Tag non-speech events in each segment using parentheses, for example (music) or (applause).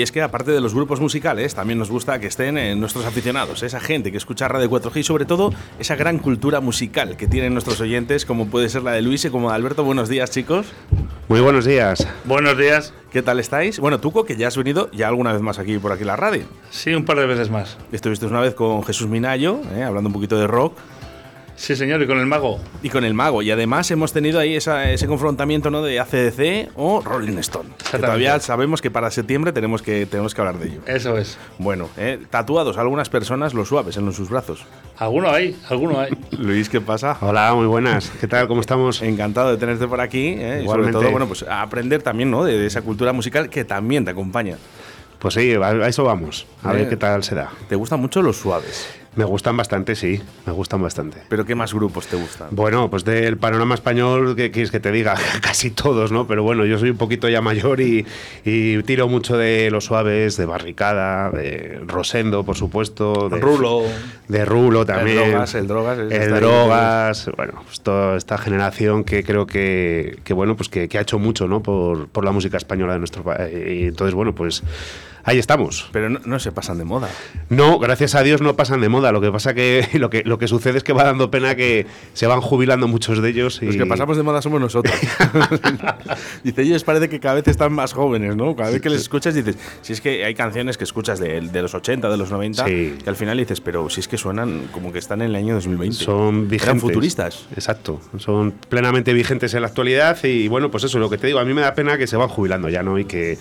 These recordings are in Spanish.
Y es que aparte de los grupos musicales, también nos gusta que estén eh, nuestros aficionados, esa gente que escucha Radio 4G y sobre todo esa gran cultura musical que tienen nuestros oyentes, como puede ser la de Luis y como de Alberto. Buenos días, chicos. Muy buenos días. Buenos días. ¿Qué tal estáis? Bueno, Tuco, que ya has venido ya alguna vez más aquí por aquí en la radio. Sí, un par de veces más. Estuviste una vez con Jesús Minayo, eh, hablando un poquito de rock. Sí, señor, y con el mago. Y con el mago. Y además hemos tenido ahí ese confrontamiento ¿no? de ACDC o Rolling Stone. Que todavía sabemos que para septiembre tenemos que, tenemos que hablar de ello. Eso es. Bueno, ¿eh? tatuados algunas personas los suaves en sus brazos. Alguno hay, alguno hay. (laughs) Luis, ¿qué pasa? Hola, muy buenas. ¿Qué tal? ¿Cómo estamos? Encantado de tenerte por aquí. ¿eh? Y sobre todo, bueno, pues aprender también ¿no? de, esa cultura musical que también te acompaña. Pues sí, a eso vamos. A ver eh, qué tal se da. ¿Te gustan mucho los suaves? Me gustan bastante, sí, me gustan bastante. ¿Pero qué más grupos te gustan? Bueno, pues del panorama español, ¿qué quieres que te diga? (laughs) Casi todos, ¿no? Pero bueno, yo soy un poquito ya mayor y, tiro mucho de los suaves, de Barricada, de Rosendo, por supuesto. De Rulo. De Rulo también. El Drogas, el Drogas. El Drogas, bueno, pues toda esta generación que creo que, bueno, pues que, ha hecho mucho, ¿no? Por, por la música española de nuestro país. Y entonces, bueno, pues ahí estamos. Pero no, se pasan de moda. No, gracias a Dios no pasan de moda. Lo que pasa que (laughs) lo que lo que sucede es que va dando pena que se van jubilando muchos de ellos. Y... Los que pasamos de moda somos nosotros. (laughs) Dice, ellos parece que cada vez están más jóvenes, ¿no? Cada vez que les escuchas dices, si es que hay canciones que escuchas de, los 80, de los 90, que al final dices, pero si es que suenan como que están en el año 2020. Son vigentes. futuristas. Exacto. Son plenamente vigentes en la actualidad y bueno, pues eso, lo que te digo, a mí me da pena que se van jubilando ya, ¿no? Y que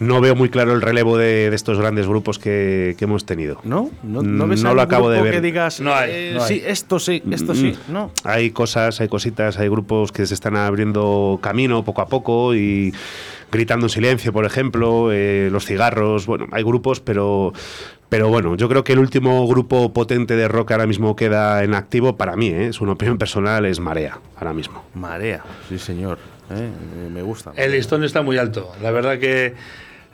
no veo muy claro el relevo de, estos grandes grupos que, hemos tenido. ¿No? ¿No, no, ves no lo acabo de ver. que digas, no hay, eh, sí, esto sí, esto sí, mm, no. Hay cosas, hay cositas, hay grupos que se están abriendo camino poco a poco y gritando en silencio, por ejemplo, eh, los cigarros, bueno, hay grupos, pero pero bueno, yo creo que el último grupo potente de rock ahora mismo queda en activo para mí, ¿eh? es una opinión personal, es Marea, ahora mismo. Marea, sí señor, me gusta. El listón está muy alto, la verdad que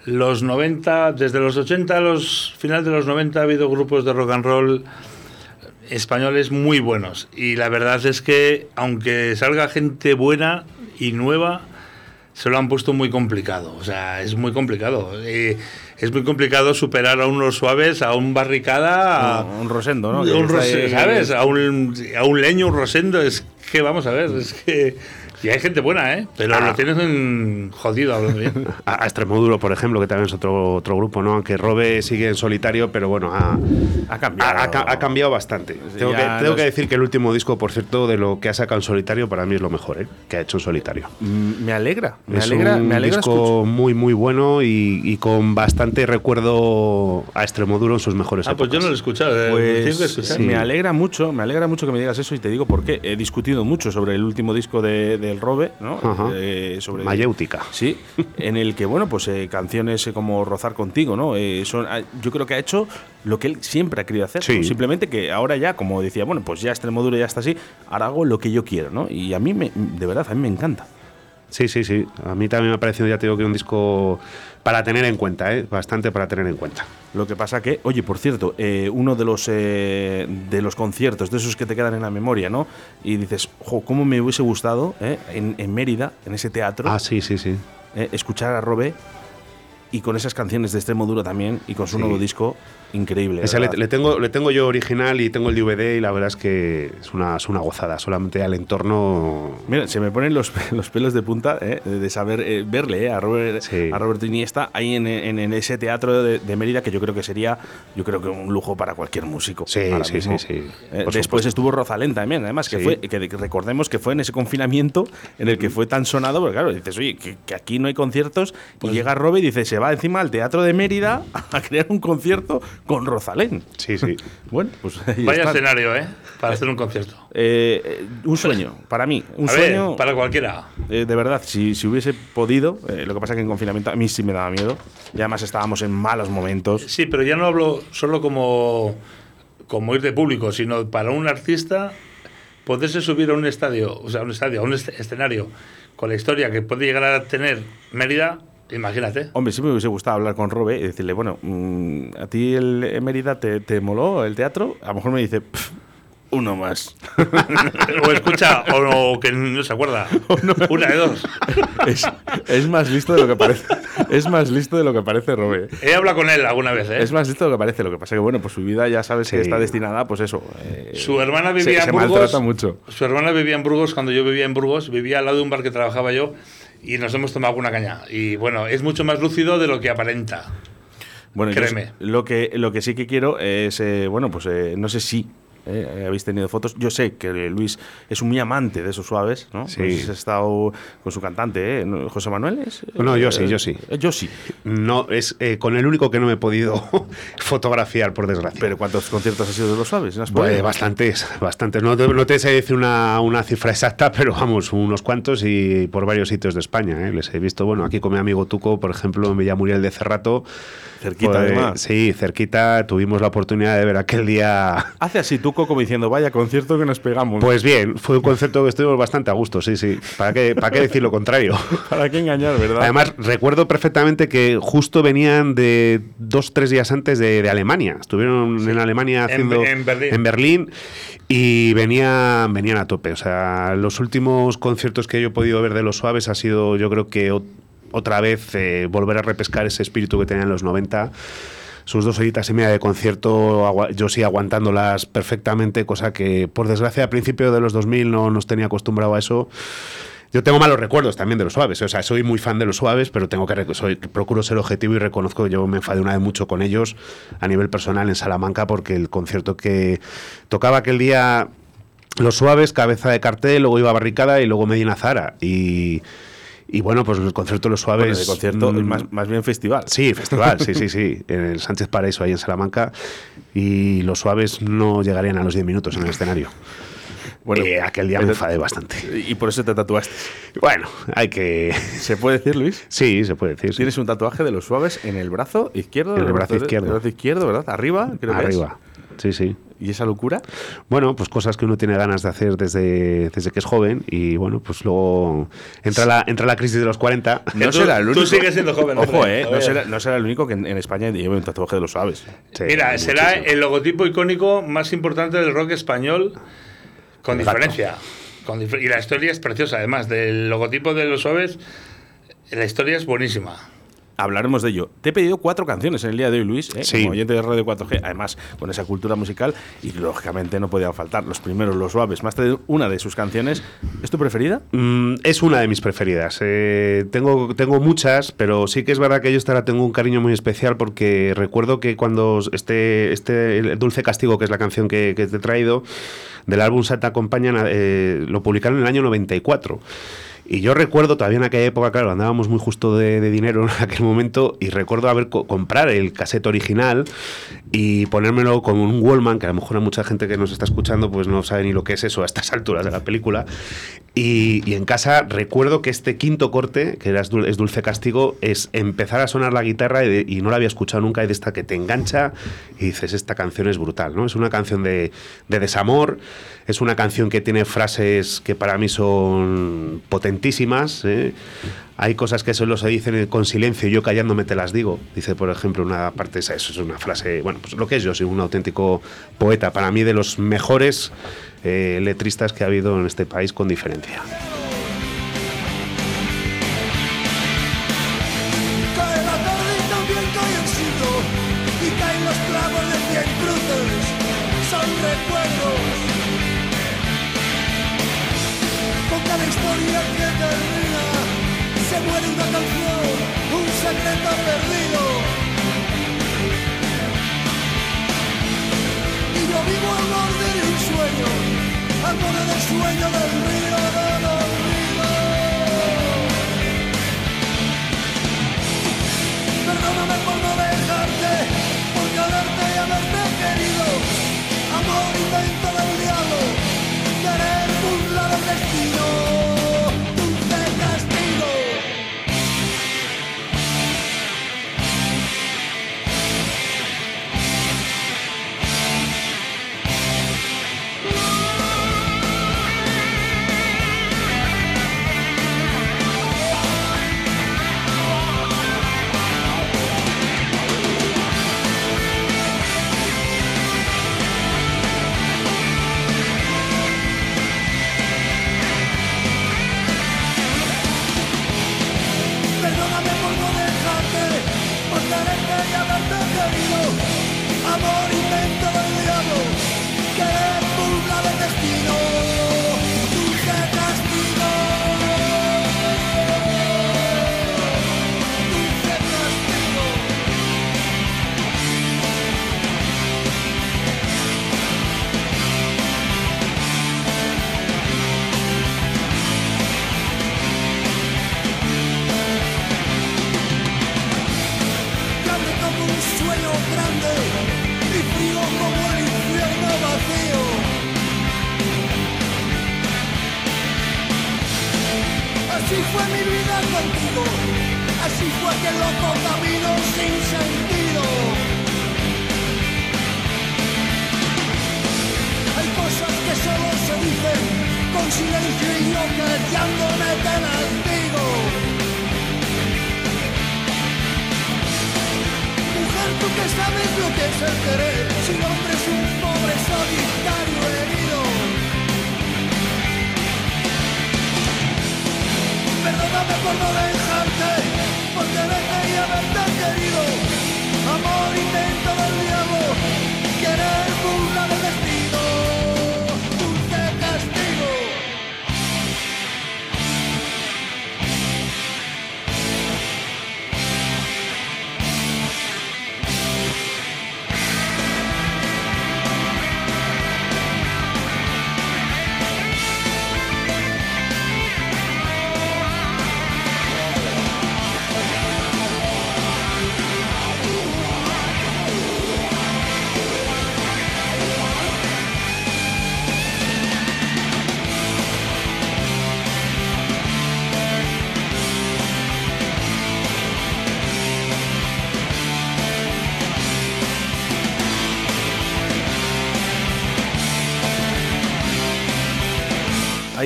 los 90, desde los 80 a los final de los 90 ha habido grupos de rock and roll españoles muy buenos. Y la verdad es que, aunque salga gente buena y nueva, se lo han puesto muy complicado. O sea, es muy complicado. Eh, es muy complicado superar a unos suaves, a un barricada, a un rosendo, ¿no? Un ¿Sabes? A un, a un leño, un rosendo. Es que, vamos a ver, es que y hay gente buena, ¿eh? Pero lo ah. tienes en jodido, hablando bien. (laughs) A, Extremoduro, por ejemplo, que también es otro, otro grupo, ¿no? Aunque Robe sigue en solitario, pero bueno, ha, ha cambiado. Ha, cambiado bastante. tengo, que, tengo que, decir que el último disco, por cierto, de lo que ha sacado en solitario, para mí es lo mejor, ¿eh? Que ha hecho en solitario. Mm, me alegra. Me es alegra. Un me alegra disco muy, muy bueno y, con bastante recuerdo a Extremoduro en sus mejores ah, pues yo no lo he escuchado. Eh, pues, Me alegra mucho, me alegra mucho que me digas eso y te digo por qué. He discutido mucho sobre el último disco de, del Robe, ¿no? Eh, sobre Mayéutica. Sí, en el que, bueno, pues eh, canciones como Rozar Contigo, ¿no? Eh, son, ah, yo creo que ha hecho lo que él siempre ha querido hacer. Simplemente que ahora ya, como decía, bueno, pues ya Extremoduro ya está así, ahora hago lo que yo quiero, ¿no? Y a mí, me, de verdad, a mí me encanta. Sí, sí, sí. A mí también me ha parecido, ya te digo, que un disco para tener en cuenta, ¿eh? bastante para tener en cuenta. Lo que pasa que, oye, por cierto, eh, uno de los, eh, de los conciertos, de esos que te quedan en la memoria, ¿no? Y dices, jo, ¿cómo me hubiese gustado eh, en, en, Mérida, en ese teatro? Ah, sí, sí, sí. escuchar a Robé y con esas canciones de extremo duro también y con su nuevo disco increíble. le, tengo, le tengo yo original y tengo el DVD y la verdad es que es una, es una gozada. Solamente al entorno. Mira, se me ponen los, (laughs) los pelos de punta ¿eh? de saber eh, verle eh, a, Robert, a Roberto Iniesta ahí en, en, ese teatro de, Mérida que yo creo que sería yo creo que un lujo para cualquier músico. Sí, sí, sí, sí, después estuvo Rosalén también, además, que, fue, que recordemos que fue en ese confinamiento en el que fue tan sonado, porque claro, dices, oye, que, aquí no hay conciertos y pues llega Robert y dice, se va encima al teatro de Mérida a crear un concierto con Rosalén. Sí, sí. (laughs) bueno, pues Vaya escenario, ¿eh? Para hacer un concierto. Eh, eh, un sueño, para mí. Un sueño. para cualquiera. Eh, de verdad, si, si hubiese podido, lo que pasa es que en confinamiento a mí sí me daba miedo. Y además estábamos en malos momentos. Sí, pero ya no hablo solo como, como ir de público, sino para un artista poderse subir a un estadio, o sea, a un estadio, a un escenario con la historia que puede llegar a tener Mérida Imagínate. Hombre, sí me hubiese gustado hablar con Robe y decirle, bueno, mm, ¿a ti el, Mérida te, te, moló el teatro? A lo mejor me dice, uno más. (laughs) (laughs) o escucha, o, que no se acuerda. (laughs) Una de dos. Es, es, más listo de lo que parece. es más listo de lo que parece, Robe. He hablado con él alguna vez, ¿eh? Es más listo de lo que parece. Lo que pasa que, bueno, pues su vida ya sabes que está destinada, pues eso. Eh, su hermana vivía en Burgos. mucho. Su hermana vivía en Burgos cuando yo vivía en Burgos. Vivía al lado de un bar que trabajaba yo y nos hemos tomado alguna caña. Y bueno, es mucho más lúcido de lo que aparenta. Bueno, Créeme. lo que, lo que sí que quiero es, eh, bueno, pues eh, no sé si ¿eh? habéis tenido fotos. Yo sé que Luis es un muy amante de esos suaves, ¿no? Sí. Pues ha estado con su cantante, ¿eh? José Manuel. ¿es? No, yo sí, yo sí. Eh, yo sí. No, es con el único que no me he podido (laughs) fotografiar, por desgracia. ¿Pero cuántos conciertos has sido de los suaves? Pues, bastantes, bastantes. No no te sé decir una, una, cifra exacta, (laughs) pero vamos, unos cuantos y por varios sitios de España. Les he visto, bueno, aquí con mi amigo Tuco, por ejemplo, en Villamuriel de Cerrato. Cerquita, pues, además. Sí, cerquita. Tuvimos la oportunidad de ver aquel día. (laughs) Hace así Tuco como diciendo, vaya concierto que nos pegamos. Pues bien, fue un concierto que estuvimos bastante a gusto, sí, sí. ¿Para qué, para qué decir lo contrario? (laughs) ¿Para qué engañar, verdad? Además, recuerdo perfectamente que justo venían de dos, tres días antes de, Alemania. Estuvieron en Alemania haciendo. En, Berlín. En Berlín y venían, venían a tope. O sea, los últimos conciertos que yo he podido ver de los suaves ha sido, yo creo que otra vez eh, volver a repescar ese espíritu que tenían en los 90 sus dos horitas y media de concierto, yo sí aguantándolas perfectamente, cosa que por desgracia a principios de los 2000 no nos tenía acostumbrado a eso. Yo tengo malos recuerdos también de los suaves, o sea, soy muy fan de los suaves, pero tengo que soy, procuro ser objetivo y reconozco que yo me enfadé una vez mucho con ellos a nivel personal en Salamanca porque el concierto que tocaba aquel día los suaves, cabeza de cartel, luego iba Barricada y luego Medina Zara y y bueno, pues el concierto de los suaves. Bueno, concierto, mm, más, más, bien festival. Sí, festival, sí, sí, sí. (laughs) En el Sánchez Paraíso, ahí en Salamanca. Y los suaves no llegarían a los 10 minutos en el escenario. Bueno, eh, aquel día me enfadé bastante. ¿Y por eso te tatuaste? Bueno, hay que. ¿Se puede decir, Luis? Sí, se puede decir. Tienes un tatuaje de los suaves en el brazo izquierdo. En el brazo, izquierdo. En el brazo izquierdo, ¿verdad? Arriba, creo Arriba. Sí, sí. ¿Y esa locura? Bueno, pues cosas que uno tiene ganas de hacer desde, desde que es joven y bueno, pues luego entra la, entra la crisis de los 40. No será el único. Tú sigues siendo joven. Ojo, eh, no será, no será, el único que en, España lleve un tatuaje de los suaves. Mira, será el logotipo icónico más importante del rock español con diferencia. Con y la historia es preciosa, además, del logotipo de los suaves, la historia es buenísima hablaremos de ello. Te he pedido cuatro canciones en el día de hoy, Luis, ¿eh? como oyente de Radio 4G, además con esa cultura musical, y lógicamente no podían faltar los primeros, los suaves. Más de una de sus canciones. ¿Es tu preferida? Mm, es una de mis preferidas. Eh, tengo, tengo muchas, pero sí que es verdad que yo esta tengo un cariño muy especial porque recuerdo que cuando este, este Dulce Castigo, que es la canción que, te he traído, del álbum Santa Acompañan, eh, lo publicaron en el año 94. Y yo recuerdo todavía en aquella época, claro, andábamos muy justo de, dinero en (laughs) aquel momento y recuerdo haber comprar el cassette original y ponérmelo con un Wallman, que a lo mejor a mucha gente que nos está escuchando pues no sabe ni lo que es eso a estas (laughs) alturas de la película. Y, en casa recuerdo que este quinto corte, que era es Dulce Castigo, es empezar a sonar la guitarra y, no la había escuchado nunca y de esta que te engancha y dices, esta canción es brutal, ¿no? Es una canción de, de desamor, es una canción que tiene frases que para mí son ¿eh? Hay cosas que solo se dicen con silencio yo callándome te las digo. Dice, por ejemplo, una parte, esa, eso es una frase, bueno, pues lo que es yo, soy un auténtico poeta, para mí de los mejores eh, letristas que ha habido en este país con diferencia.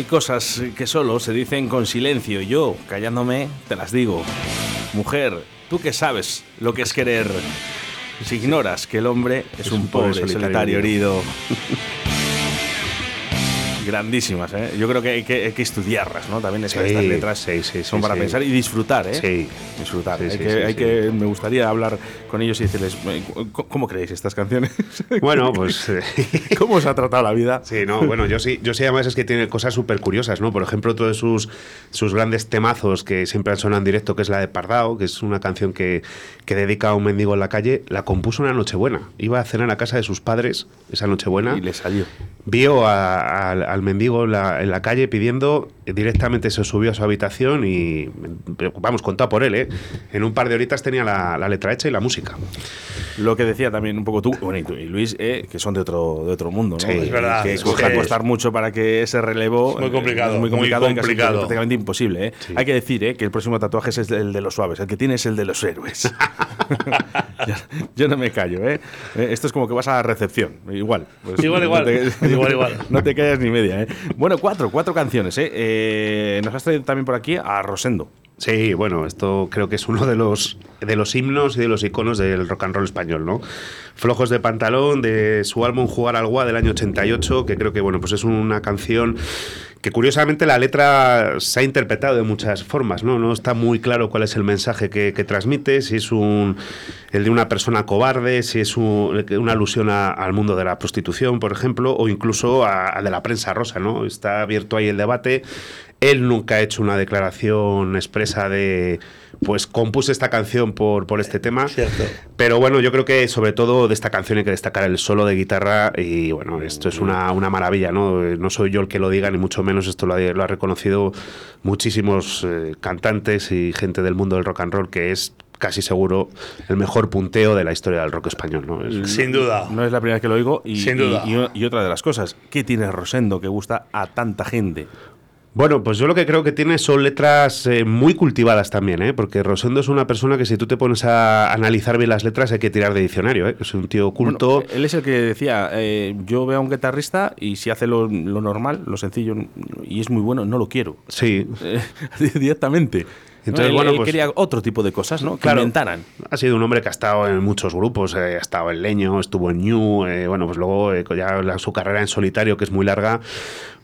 Hay cosas que solo se dicen con silencio. Yo, callándome, te las digo. Mujer, tú que sabes lo que es querer. Si ignoras que el hombre es, un, pobre solitario, herido. (laughs) Grandísimas, ¿eh? Yo creo que hay que, hay que estudiarlas, ¿no? También es que Sí, estas letras sí, sí, son para pensar y disfrutar, ¿eh? Sí. Disfrutar. Hay que, hay me gustaría hablar con ellos y decirles, "Eh, ¿cómo- ¿cómo creéis estas canciones? (laughs) Bueno, pues eh, ¿Cómo os ha tratado la vida? Sí, no, bueno, yo sí, yo sí además es que tiene cosas súper curiosas, ¿no? Por ejemplo, todos sus, sus grandes temazos que siempre han sonado en directo, que es la de Pardao, que es una canción que, que dedica a un mendigo en la calle, la compuso una Nochebuena. Iba a cenar a casa de sus padres esa Nochebuena. Y le salió. Vio a- al- al mendigo en la, en la calle pidiendo, eh, directamente se subió a su habitación y, pero, vamos, contado por él, ¿eh? En un par de horitas tenía la, la letra hecha y la música. Lo que decía también un poco tú, bueno, y, tú y Luis, eh, que son de otro, de otro mundo, ¿no? Sí, es verdad, Que es que- costar mucho para que ese relevo. Es muy complicado, eh, es muy muy complicado, casi complicado. prácticamente imposible. ¿eh? Hay que decir eh, que el próximo tatuaje es el de los suaves, el que tiene es el de los héroes. (laughs) yo, yo no me callo, ¿eh? Eh, Esto es como que vas a la recepción, igual. pues, Igual, no igual. te- Igual, igual. (laughs) No te callas ni media, ¿eh? Bueno, cuatro, cuatro canciones, ¿eh? Eh, Nos has traído también por aquí a Rosendo. Sí, bueno, esto creo que es uno de los, de los himnos y de los iconos del rock and roll español, ¿no? Flojos de pantalón, de su álbum Jugar al Gua del año 88, que creo que, bueno, pues es una canción que curiosamente la letra se ha interpretado de muchas formas, ¿no? No está muy claro cuál es el mensaje que, transmite, si es un, el de una persona cobarde, si es un- una alusión al mundo de la prostitución, por ejemplo, o incluso a, a de la prensa rosa, ¿no? Está abierto ahí el debate. Él nunca ha hecho una declaración expresa de, pues compuse esta canción por, por este tema. Cierto. Pero bueno, yo creo que sobre todo de esta canción hay que destacar el solo de guitarra y bueno, esto es una, una maravilla, ¿no? No soy yo el que lo diga, ni mucho menos esto lo ha, lo ha reconocido muchísimos eh, cantantes y gente del mundo del rock and roll, que es casi seguro el mejor punteo de la historia del rock español, ¿no? Es- Sin duda. No es la primera vez que lo oigo. Y, Sin duda. y- y- y otra de las cosas, ¿qué tiene Rosendo que gusta a tanta gente? Bueno, pues yo lo que creo que tiene son letras eh, muy cultivadas también, ¿eh? porque Rosendo es una persona que si tú te pones a analizar bien las letras hay que tirar de diccionario, ¿eh? es un tío culto. Bueno, él es el que decía, eh, yo veo a un guitarrista y si hace lo, lo normal, lo sencillo, y es muy bueno, no lo quiero. sí, (laughs) Eh, (laughs) directamente. Entonces, Él- bueno, él pues- quería otro tipo de cosas, ¿no? Que Claro. inventaran. Ha sido un hombre que ha estado en muchos grupos, eh, ha estado en Leño, estuvo en New, eh, bueno, pues luego eh, ya la- su carrera en solitario, que es muy larga,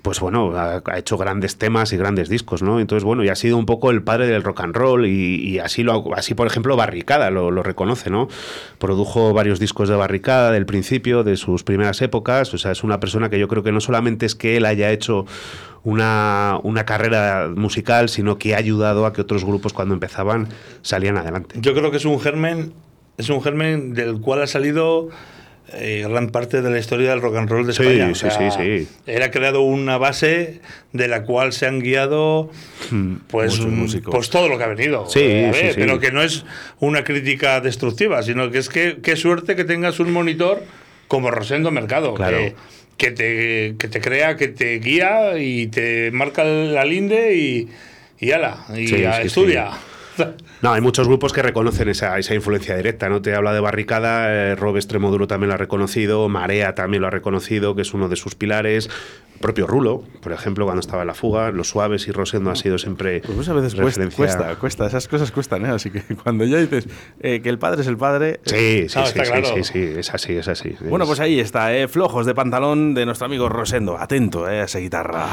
pues bueno, ha, hecho grandes temas y grandes discos, ¿no? Entonces, bueno, y ha sido un poco el padre del rock and roll y, así, lo, así, por ejemplo, Barricada lo, lo, reconoce, ¿no? Produjo varios discos de Barricada del principio, de sus primeras épocas, o sea, es una persona que yo creo que no solamente es que él haya hecho una, una, carrera musical, sino que ha ayudado a que otros grupos cuando empezaban salían adelante. Yo creo que es un germen, es un germen del cual ha salido eh, gran parte de la historia del rock and roll de España. Sí, sí, sí, Era creado una base de la cual se han guiado hmm, pues, pues todo lo que ha venido. Sí, sí, pero que no es una crítica destructiva, sino que es que qué suerte que tengas un monitor como Rosendo Mercado. Claro que te, que te crea, que te guía y te marca la linde y, y ala, y estudia. (laughs) No, hay muchos grupos que reconocen esa, esa influencia directa, ¿no? Te habla de Barricada, eh, Rob Extremoduro también lo ha reconocido, Marea también lo ha reconocido, que es uno de sus pilares, propio Rulo, por ejemplo, cuando estaba en la fuga, Los Suaves y Rosendo ha sido siempre. Pues muchas veces cuesta, cuesta, esas cosas cuestan, ¿eh? Así que (laughs) cuando ya dices eh, que el padre es el padre. Sí, sí, sí, sí, sí, es así, es así. Bueno, pues ahí está, ¿eh? Flojos de pantalón de nuestro amigo Rosendo. Atento ¿eh? a esa guitarra.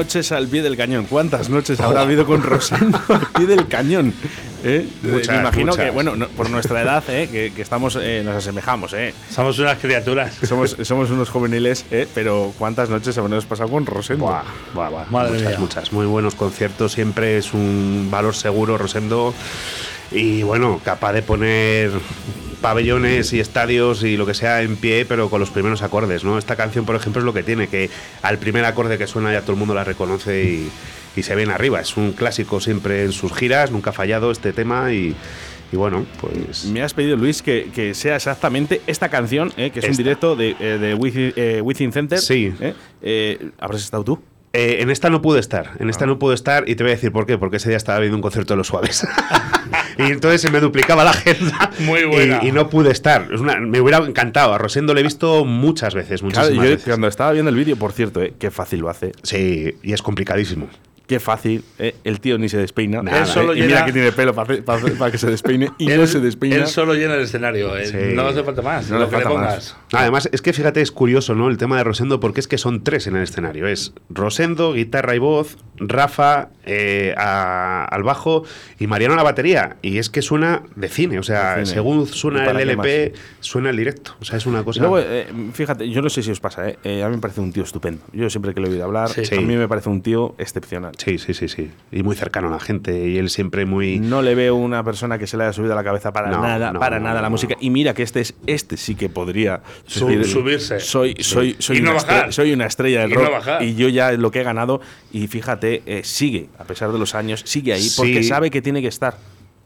Noches al pie del cañón. ¿Cuántas noches habrá habido con Rosendo al pie del cañón? ¿Eh? Muchas, Me imagino que, bueno, no- por nuestra edad, ¿eh? que, que estamos, eh, nos asemejamos, ¿eh? Somos unas criaturas. Somos, somos unos juveniles, ¿eh? pero ¿cuántas noches habremos pasado con Rosendo? Buah, buah, buah. Madre muchas, mía. muchas. Muy buenos conciertos, siempre es un valor seguro, Rosendo. Y bueno, capaz de poner pabellones y estadios y lo que sea en pie, pero con los primeros acordes, ¿no? Esta canción, por ejemplo, es lo que tiene, que al primer acorde que suena ya todo el mundo la reconoce y, y se viene arriba. Es un clásico siempre en sus giras, nunca ha fallado este tema y, y bueno, pues... Me has pedido, Luis, que, que sea exactamente esta canción, ¿eh? que es un directo de, eh, de Within, eh, Within Center. Sí. ¿eh? Eh, ¿Habrás estado tú? Eh, en esta no pude estar, en esta no pude estar y te voy a decir por qué, porque ese día estaba viendo un concierto de los suaves. (laughs) y entonces se me duplicaba la agenda. Muy buena. Y, y no pude estar. Es una- me hubiera encantado. A Rosendo le he visto muchas veces, Claro, yo veces. cuando estaba viendo el vídeo, por cierto, ¿eh? qué fácil lo hace. Sí, y es complicadísimo. Qué fácil, ¿eh? el tío ni se despeina. Nada, Él solo ¿eh? Y mira que tiene pelo para, que se despeine y no se despeina. él solo llena el escenario. él- Sí. No hace falta más. No lo le que le más. pongas. Además, es que fíjate, es curioso, ¿no? El tema de Rosendo, porque es que son tres en el escenario. Es Rosendo, guitarra y voz, Rafa eh, a- al bajo y Mariano a la batería. Y es que suena de cine, o sea, cine. según ¿Y suena el LP, suena el directo. O sea, es una Y cosa... luego, eh, fíjate, yo no sé si os pasa, ¿eh? Eh, a mí me parece un tío estupendo. Yo siempre que lo he oído hablar, Sí. a mí me parece un tío excepcional. Sí, sí, sí, sí. Y muy cercano a la gente. Y él siempre muy. No le veo una persona que se le haya subido a la cabeza para No, nada, no, para no, nada la no. música. Y mira que este es este sí que podría subirse. Soy, soy, soy, Y no una bajar. estrella, soy una estrella del Y no rock bajar. y yo ya lo que he ganado y fíjate eh, sigue a pesar de los años sigue ahí Sí. porque sabe que tiene que estar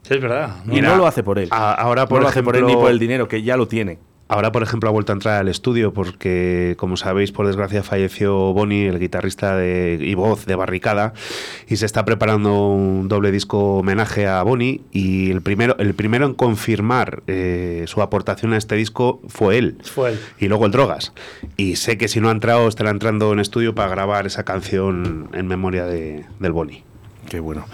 Sí, es verdad. ¿no? y Mira, no lo hace por él. a- ahora, por no lo hace por él ni por el dinero que ya lo tiene. Ahora, por ejemplo, ha vuelto a entrar al estudio porque, como sabéis, por desgracia falleció Bonnie, el guitarrista de, y voz de Barricada, y se está preparando un doble disco homenaje a Bonnie. Y el primero, el primero en confirmar eh, su aportación a este disco fue él. Fue él. Y luego el Drogas. Y sé que si no ha entrado, estará entrando en estudio para grabar esa canción en memoria de, del Bonnie. Qué bueno.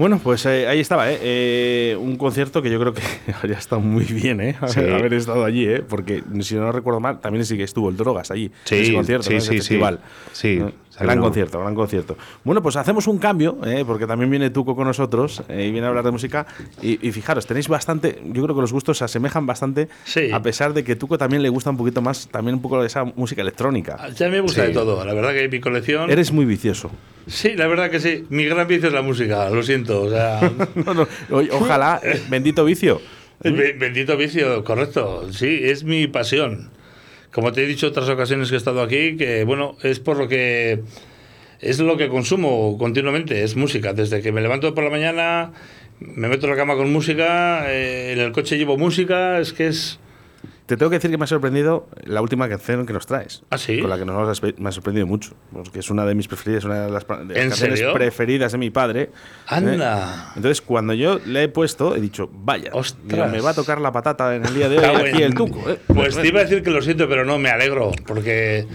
Bueno, pues eh, ahí estaba, ¿eh? Eh, un concierto que yo creo que (laughs) habría estado muy bien, ¿eh? Haber, Sí. haber estado allí, ¿eh? Porque si no recuerdo mal, también sí que estuvo el Drogas allí, Sí, en ese concierto, sí, ¿no? Ese sí, sí. festival. Sí, ¿no? Gran concierto, gran concierto. Bueno, pues hacemos un cambio, ¿eh? porque también viene Tuco con nosotros eh, y viene a hablar de música. Y, y fijaros, tenéis bastante, yo creo que los gustos se asemejan bastante, Sí. a pesar de que Tuco también le gusta un poquito más, también un poco de esa música electrónica. Ya me gusta Sí. de todo. La verdad que mi colección. Eres muy vicioso. Sí, la verdad que sí. Mi gran vicio es la música, lo siento. O sea, (laughs) No, no, o- ojalá, (laughs) bendito vicio. be- bendito vicio, correcto. Sí, es mi pasión. Como te he dicho otras ocasiones que he estado aquí, que bueno, es por lo que es lo que consumo continuamente, es música. Desde que me levanto por la mañana, me meto en la cama con música, eh, en el coche llevo música, es que es Te tengo que decir que me ha sorprendido la última canción que nos traes. ¿Ah, sí? Con la que nos me ha sorprendido mucho. Porque es una de mis preferidas, una de las, pa- de las ¿En canciones serio? preferidas de mi padre. Anda. ¿eh? Entonces, cuando yo le he puesto, he dicho, vaya, digo, me va a tocar la patata en el día de (laughs) hoy aquí el tuco. ¿eh? Pues te iba a decir que lo siento, pero no, me alegro, porque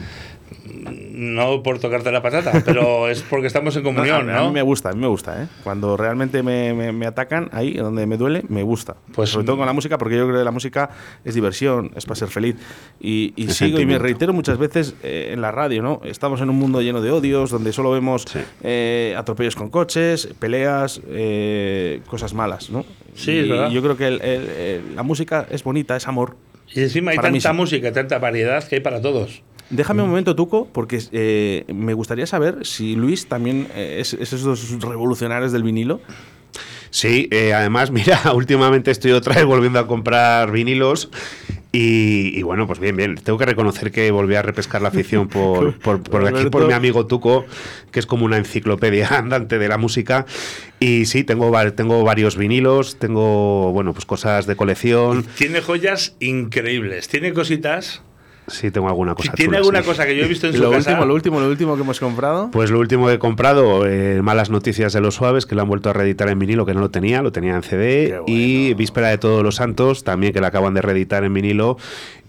no por tocarte la patata, (laughs) pero es porque estamos en No, comunión, a, a ¿no? mí me gusta, a mí me gusta, ¿eh? Cuando realmente me, me- me atacan, ahí donde me duele, me gusta. Pues- Sobre todo con la música, porque yo creo que la música es diversión, es para ser feliz. Y, sigo y me reitero muchas veces eh, en la radio, ¿no? Estamos en un mundo lleno de odios, donde solo vemos Sí. eh, atropellos con coches, peleas, cosas malas, ¿no? Sí, y es verdad. yo creo que el- el- el- la música es bonita, es amor. Y encima hay Para tanta música, tanta variedad que hay para todos. Déjame Mm. un momento, Tuco, porque eh, me gustaría saber si Luis también eh, es, es esos revolucionarios del vinilo. Sí, eh, además, (laughs) mira, últimamente estoy otra vez volviendo a comprar vinilos. Y, y bueno, pues bien, bien. Tengo que reconocer que volví a repescar la afición por, (laughs) por, por aquí, por mi amigo Tuco, que es como una enciclopedia (laughs) andante de la música. Y sí, tengo, tengo varios vinilos, tengo, bueno, pues cosas de colección. Tiene joyas increíbles, tiene cositas. Sí, tengo alguna cosa. tiene chula, alguna sí. cosa que yo he visto en su Lo casa. último, lo último, lo último que hemos comprado. Pues lo último que he comprado, eh, Malas Noticias de los Suaves, que lo han vuelto a reeditar en vinilo, que no lo tenía, lo tenía en CD. Bueno. Y Víspera de Todos los Santos, también que la acaban de reeditar en vinilo.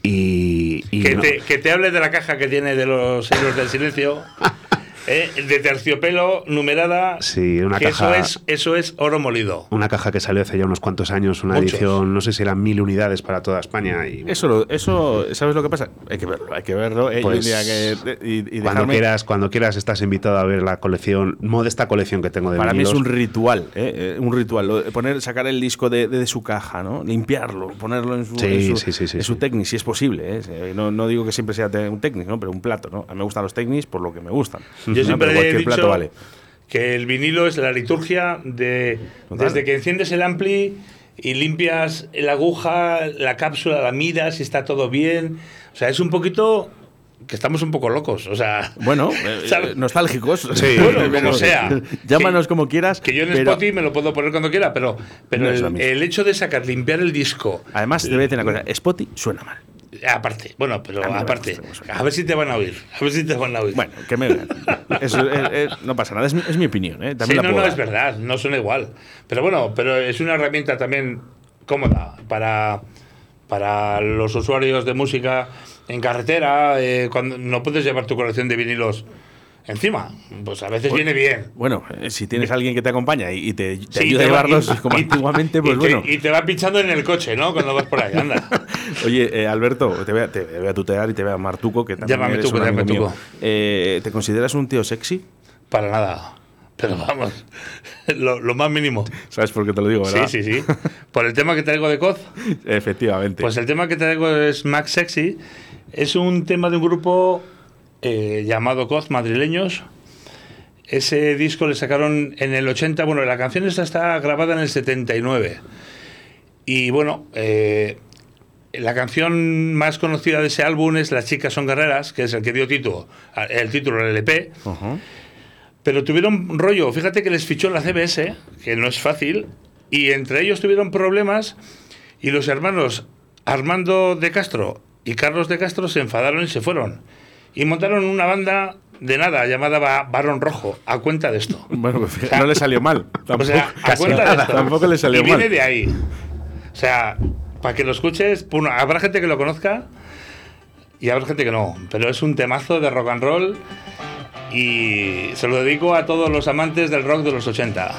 Y, y que, no- te, que te hable de la caja que tiene de los hilos del silencio. (laughs) Eh, de terciopelo, numerada. Sí, una que caja. Eso es, eso es oro molido. Una caja que salió hace ya unos cuantos años, una Muchos. edición, no sé si eran mil unidades para toda España. Y, Eso, lo- eso, ¿sabes lo que pasa? Hay que verlo, hay que verlo. eh, y Pues, un día que- y, y cuando quieras, cuando quieras estás invitado a ver la colección, modesta colección que tengo de Para mí es vinilos. un ritual, ¿eh? Eh, un ritual. Lo de Poner, sacar el disco de, de- de su caja, ¿no? Limpiarlo, ponerlo en su, Sí, en su, sí, sí, en su sí. Technics, si es posible. ¿eh? No, no digo que siempre sea un Technics, ¿no? Pero un plato, ¿no? A mí me gustan los Technics por lo que me gustan. Yo ¿no? siempre Pero he dicho plato vale. que el vinilo es la liturgia de Total. desde que enciendes el ampli y limpias la aguja, la cápsula, la miras si está todo bien. O sea, es un poquito que estamos un poco locos. O sea, Bueno, eh, (laughs) eh, nostálgicos. Sí. Bueno, como sea. Llámanos como quieras. que yo en pero- Spotify me lo puedo poner cuando quiera, pero, pero No el hecho de sacar, limpiar el disco, Además, te voy a decir una cosa: Spotify suena mal. Aparte, bueno, pero aparte, a ver si te van a oír, a ver si te van a oír. Bueno, que me vean. Eso, eh, eh, no pasa nada, es mi, es mi opinión. ¿eh? También Sí, la no, puedo no, dar. es verdad, no suena igual. Pero bueno, pero es una herramienta también cómoda para, para los usuarios de música en carretera, eh, cuando no puedes llevar tu colección de vinilos encima. Pues a veces viene bien. Bueno, eh, si tienes alguien que te acompaña y, te, te Sí, ayuda a va- llevarlos y- como y- antiguamente, y pues te- bueno. Y te va pinchando en el coche, ¿no? Cuando vas por ahí, anda. (laughs) Oye, eh, Alberto, te voy, a, te voy a tutear y te voy a llamar Tuco, que también Llámame eres Tuco, un amigo llámame mío. Tuco. Eh, ¿Te consideras un tío sexy? Para nada. Pero vamos, lo, lo más mínimo. ¿Sabes por qué te lo digo, Sí, verdad? sí, sí. Por el tema que traigo de Coz, (laughs) Efectivamente. Pues el tema que traigo es Max Sexy. Es un tema de un grupo eh, llamado Coz Madrileños. Ese disco le sacaron en el 80. Bueno, la canción esta está grabada en el 79. Y bueno, eh, la canción más conocida de ese álbum es Las chicas son guerreras, que es el que dio título, el título del LP. Ujú. Pero tuvieron rollo, fíjate que les fichó la CBS, que no es fácil, y entre ellos tuvieron problemas y los hermanos Armando de Castro y Carlos de Castro se enfadaron y se fueron. Y montaron una banda de nada llamada Ba- Barón Rojo, a cuenta de esto. Bueno, pues no le salió mal. Tampoco, o sea, a casi cuenta de nada, esto. tampoco le salió y viene mal. de ahí. O sea, para que lo escuches, habrá gente que lo conozca y habrá gente que no. Pero es un temazo de rock and roll y se lo dedico a todos los amantes del rock de los 80.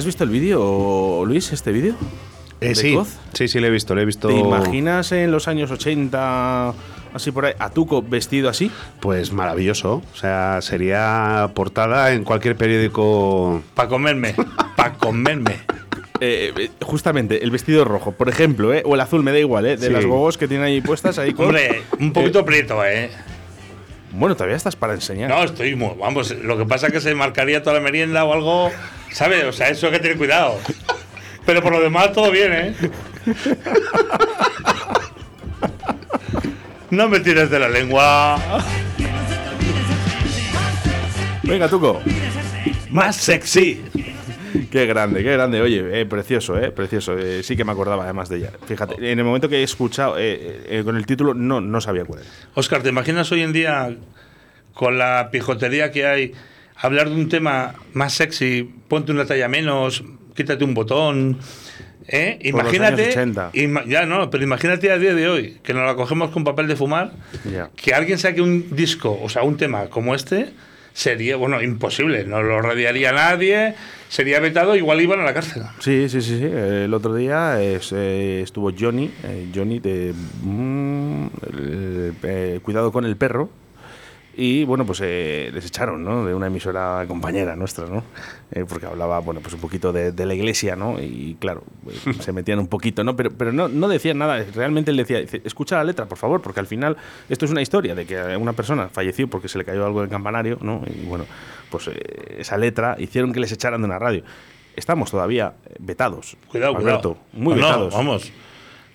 ¿Has visto el vídeo, Luis, este vídeo? Eh, sí, sí, sí, lo he visto, lo he visto. ¿Te imaginas en los años 80, así por ahí, a Tuco vestido así? Pues maravilloso. O sea, sería portada en cualquier periódico. Para comerme, para comerme. (laughs) Eh, eh, justamente, el vestido rojo, por ejemplo, ¿eh? o el azul, me da igual, ¿eh? de las gogos que tiene ahí puestas ahí con, Hombre, un poquito prieto, ¿eh? Bueno, todavía estás para enseñar. No, estoy muy. Vamos, lo que pasa es que se marcaría toda la merienda o algo. ¿Sabes? O sea, eso hay que tener cuidado. Pero por lo demás, todo bien, ¿eh? No me tires de la lengua. Venga, Tuco. Más sexy. (laughs) Qué grande, qué grande. Oye, eh, precioso, eh, precioso. Eh, sí que me acordaba además de ella. Fíjate, en el momento que he escuchado eh, con el título, no, no sabía cuál era. Oscar, ¿te imaginas hoy en día, con la pijotería que hay, hablar de un tema más sexy? Ponte una talla menos, quítate un botón. ¿Eh? Imagínate, ya no, pero imagínate a día de hoy que nos la cogemos con papel de fumar, que alguien saque un disco, o sea, un tema como este, sería, bueno, imposible, no lo radiaría nadie, sería vetado, igual iban a la cárcel. Sí, sí, sí, sí. El otro día eh, estuvo Johnny, eh, Johnny de mm, Cuidado con el perro, y bueno, pues eh, les echaron, ¿no? De una emisora compañera nuestra, ¿no? Eh, porque hablaba, bueno, pues un poquito de, la iglesia, ¿no? Y claro, eh, (laughs) se metían un poquito, ¿no? Pero, pero no, no decían nada. Realmente él decía, escucha la letra, por favor, porque al final esto es una historia de que una persona falleció porque se le cayó algo en el campanario, ¿no? Y bueno, pues esa letra hicieron que les echaran de una radio. Estamos todavía vetados. Cuidado, Alberto, Muy vetados. vamos.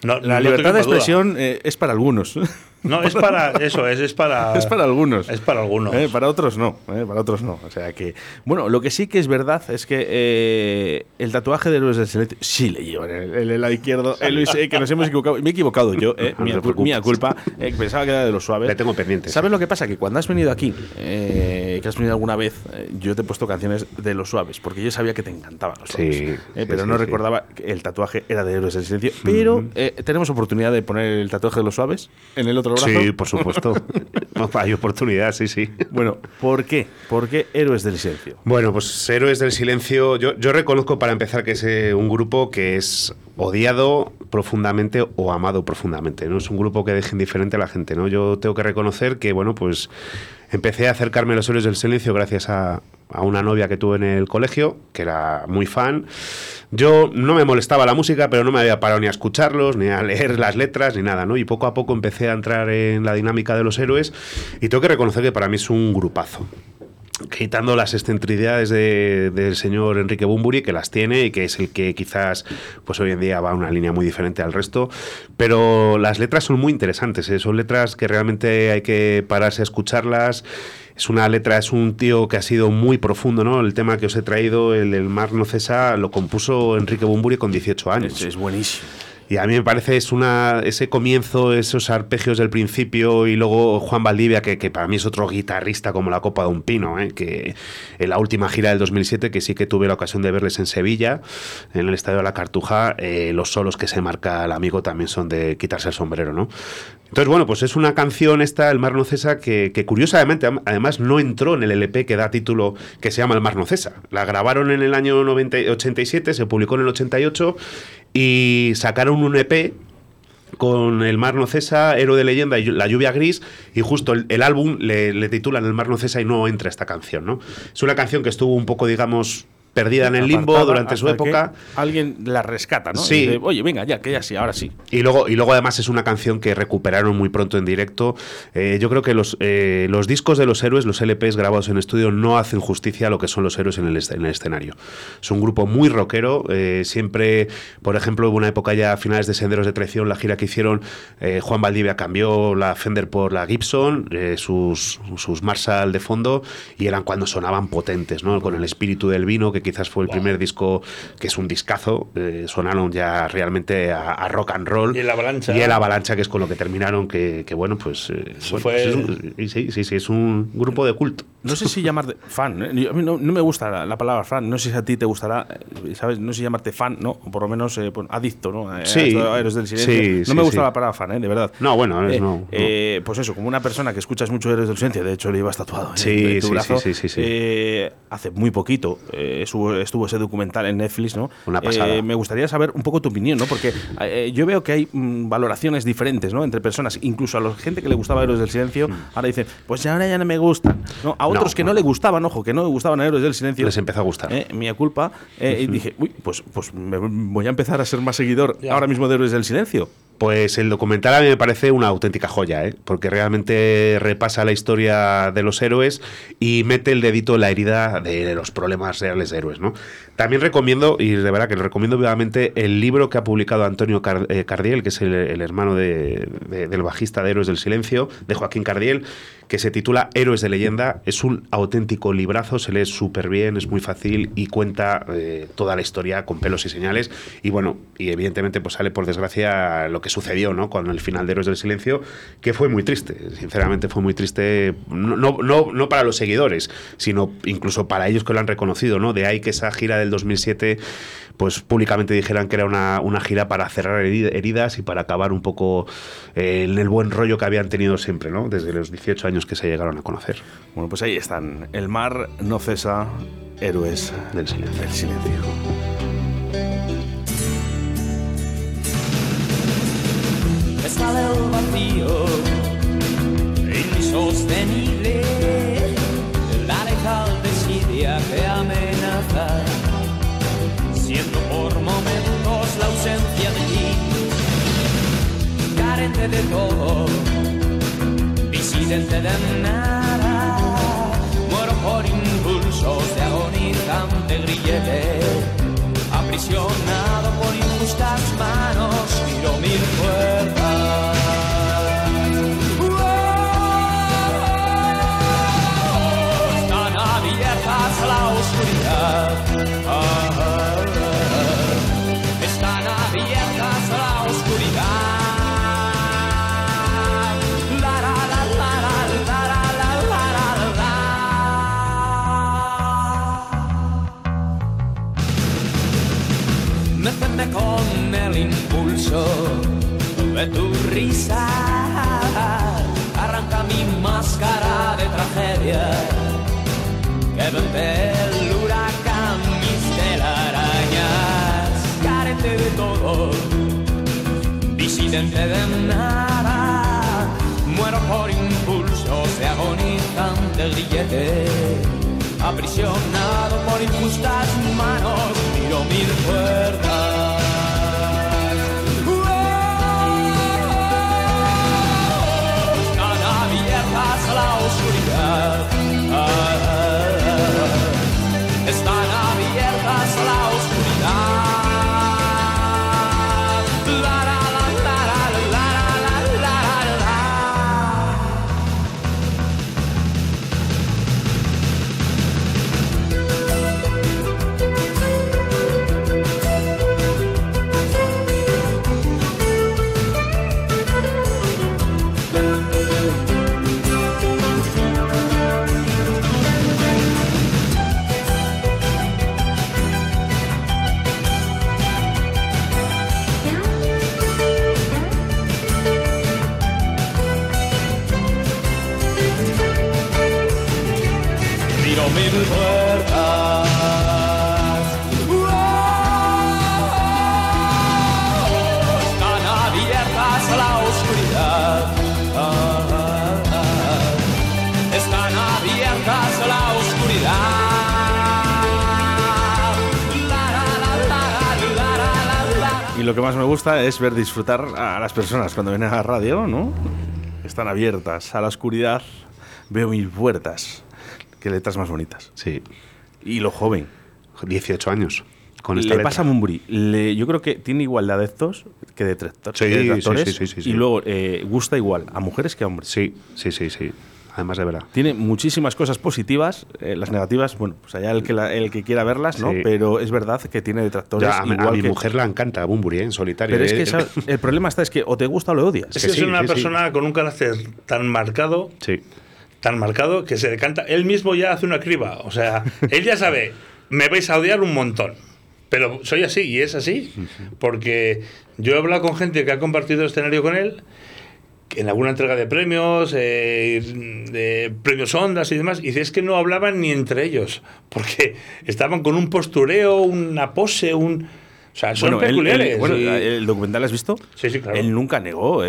la libertad de expresión es para algunos. No, es para eso, es, es para. (laughs) Es para algunos. Es para algunos. Eh, para otros no, eh, para otros no. O sea que. Bueno, lo que sí que es verdad es que eh, el tatuaje de Héroes del Silencio sí le llevan en el, lado izquierdo. Luis, que nos hemos equivocado. Me he equivocado yo, (laughs) mi, culpa. pensaba que era de los suaves. Le tengo pendiente. ¿Sabes lo que pasa? Que cuando has venido aquí, que has venido alguna vez, yo te he puesto canciones de los suaves, porque yo sabía que te encantaban los suaves. Sí, pero no recordaba que el tatuaje era de Héroes del Silencio. Pero tenemos oportunidad de poner el tatuaje de los suaves en el otro Sí, por supuesto. (laughs) Hay oportunidad, sí, sí. Bueno, ¿por qué? ¿Por qué Héroes del Silencio? Bueno, pues Héroes del Silencio, yo, yo reconozco para empezar que es eh, un grupo que es odiado profundamente o amado profundamente. No es un grupo que deje indiferente a la gente. ¿no? Yo tengo que reconocer que, bueno, pues empecé a acercarme a los Héroes del Silencio gracias a, a una novia que tuve en el colegio, que era muy fan. Yo no me molestaba la música, pero no me había parado ni a escucharlos, ni a (laughs) leer las letras, ni nada, ¿no? Y poco a poco empecé a entrar en la dinámica de los héroes y tengo que reconocer que para mí es un grupazo quitando las excentricidades del señor Enrique Bumburi, que las tiene y que es el que quizás pues hoy en día va a una línea muy diferente al resto, pero las letras son muy interesantes, ¿eh? son letras que realmente hay que pararse a escucharlas es una letra, es un tío que ha sido muy profundo, ¿no? El tema que os he traído, el del Mar no cesa, lo compuso Enrique Bumburi con 18 años. Es, es buenísimo. Y a mí me parece es una ese comienzo, esos arpegios del principio y luego Juan Valdivia, que, que para mí es otro guitarrista como la copa de un pino, ¿eh? que en la última gira del 2007, que sí que tuve la ocasión de verles en Sevilla, en el Estadio de la Cartuja, eh, los solos que se marca el amigo también son de quitarse el sombrero, ¿no? Entonces, bueno, pues es una canción esta, El Mar no cesa, que, curiosamente además no entró en el LP que da título que se llama El Mar no cesa. La grabaron en el año 90, 87, se publicó en el 88 y sacaron un EP con El Mar no cesa, Héroe de leyenda y La lluvia gris y justo el, álbum le, le, titulan El Mar no cesa y no entra esta canción, ¿no? Es una canción que estuvo un poco, digamos, perdida en el limbo durante su época. Alguien la rescata, ¿no? Sí. Oye, venga, ya, que ya sí, ahora sí. Y luego, y luego además es una canción que recuperaron muy pronto en directo. Eh, yo creo que los, eh, los discos de los héroes, los LPs grabados en estudio, no hacen justicia a lo que son los héroes en el, en el escenario. Es un grupo muy rockero. Eh, siempre, por ejemplo, hubo una época ya a finales de Senderos de Traición, la gira que hicieron, Juan Valdivia cambió la Fender por la Gibson, sus, sus Marshall de fondo, y eran cuando sonaban potentes, ¿no? Con el espíritu del vino que quizás fue el primer disco que es un discazo, eh, sonaron ya realmente a, rock and roll. Y el Avalancha. Y el Avalancha, que es con lo que terminaron, que, bueno, pues... Eh, sí, sí, sí, es un grupo de culto. no sé si llamarte fan. ¿eh? A mí no, me gusta la, palabra fan. No sé si a ti te gustará, eh, ¿sabes? No sé si llamarte fan, ¿no? O por lo menos eh, pues, adicto, ¿no? sí. del Silencio. no me gusta la palabra fan, ¿eh? De verdad. No, bueno, no, Pues eso, como una persona que escuchas mucho Héroes del Silencio, de hecho lo ibas tatuado sí, en tu brazo. Sí, sí, sí. hace muy poquito estuvo, estuvo, ese documental en Netflix, ¿no? Una pasada. me gustaría saber un poco tu opinión, ¿no? Porque yo veo que hay mm, valoraciones diferentes, ¿no? Entre personas. Incluso a la gente que le gustaba Héroes del Silencio, mm. ahora dicen, pues ahora ya no me gustan. ¿no? A otros que no, le gustaban, ojo, que no le gustaban Héroes del Silencio. Les empezó a gustar. Eh, mía culpa. Eh, y dije, uy, pues, pues me voy a empezar a ser más seguidor ahora mismo de Héroes del Silencio. Pues el documental a mí me parece una auténtica joya, ¿eh? porque realmente repasa la historia de los héroes y mete el dedito en la herida de los problemas reales de héroes. ¿no? También recomiendo, y de verdad que lo recomiendo vivamente, el libro que ha publicado Antonio eh, Cardiel, que es el, hermano del bajista de Héroes del Silencio, de Joaquín Cardiel, que se titula Héroes de Leyenda. Es un auténtico librazo, se lee súper bien, es muy fácil y cuenta eh, toda la historia con pelos y señales. Y bueno, y evidentemente pues sale por desgracia lo que sucedió ¿no? con el final de Héroes del Silencio, que fue muy triste. Sinceramente fue muy triste, no, no, no para los seguidores, sino incluso para ellos que lo han reconocido. ¿no? De ahí que esa gira del 2007 pues públicamente dijeran que era una, una gira para cerrar heridas y para acabar un poco eh, en el buen rollo que habían tenido siempre, ¿no? Desde los 18 años que se llegaron a conocer. Bueno, pues ahí están. El mar no cesa, héroes del silencio. Del silencio. el vacío insostenible, la letal desidia que amenaza, siendo por momentos la ausencia de ti, carente de todo disidente de nada. Muero por impulsos de agonizante grillete, aprisionado por injustas manos, miro mil puertas. Con el impulso de tu risa. Arranca mi máscara de tragedia que vente el huracán, mis telarañas, carente de todo, disidente de nada. Muero por impulsos de agonizante grillete aprisionado por injustas manos, miro mil puertas. Gusta es ver disfrutar a las personas cuando vienen a la radio, ¿no? Están abiertas a la oscuridad. Veo mil puertas. Qué letras más bonitas. Sí. Y lo joven. 18 años. Con esta le pasa a Mumburi. yo creo que tiene igual de adeptos que de detractores. Sí, sí, sí, Y luego eh, gusta igual a mujeres que a hombres. Sí, sí, sí, sí además de verdad. Tiene muchísimas cosas positivas, eh, las negativas, bueno, pues allá el que, el que quiera verlas, ¿no? Pero es verdad que tiene detractores. a, mi mujer la encanta Bumburi, ¿eh? en solitario. Pero es que ¿eh? (laughs) el problema está es que o te gusta o lo odias. Es que, es una persona con un carácter tan marcado. Sí tan marcado que se decanta. Él mismo ya hace una criba. O sea, (laughs) él ya sabe, me vais a odiar un montón. Pero soy así y es así. Porque yo he hablado con gente que ha compartido escenario con él en alguna entrega de premios, eh, de premios ondas y demás, y es que no hablaban ni entre ellos, porque estaban con un postureo, una pose, un o sea, son peculiares. bueno, ¿el documental has visto? Sí, sí, claro. Él nunca negó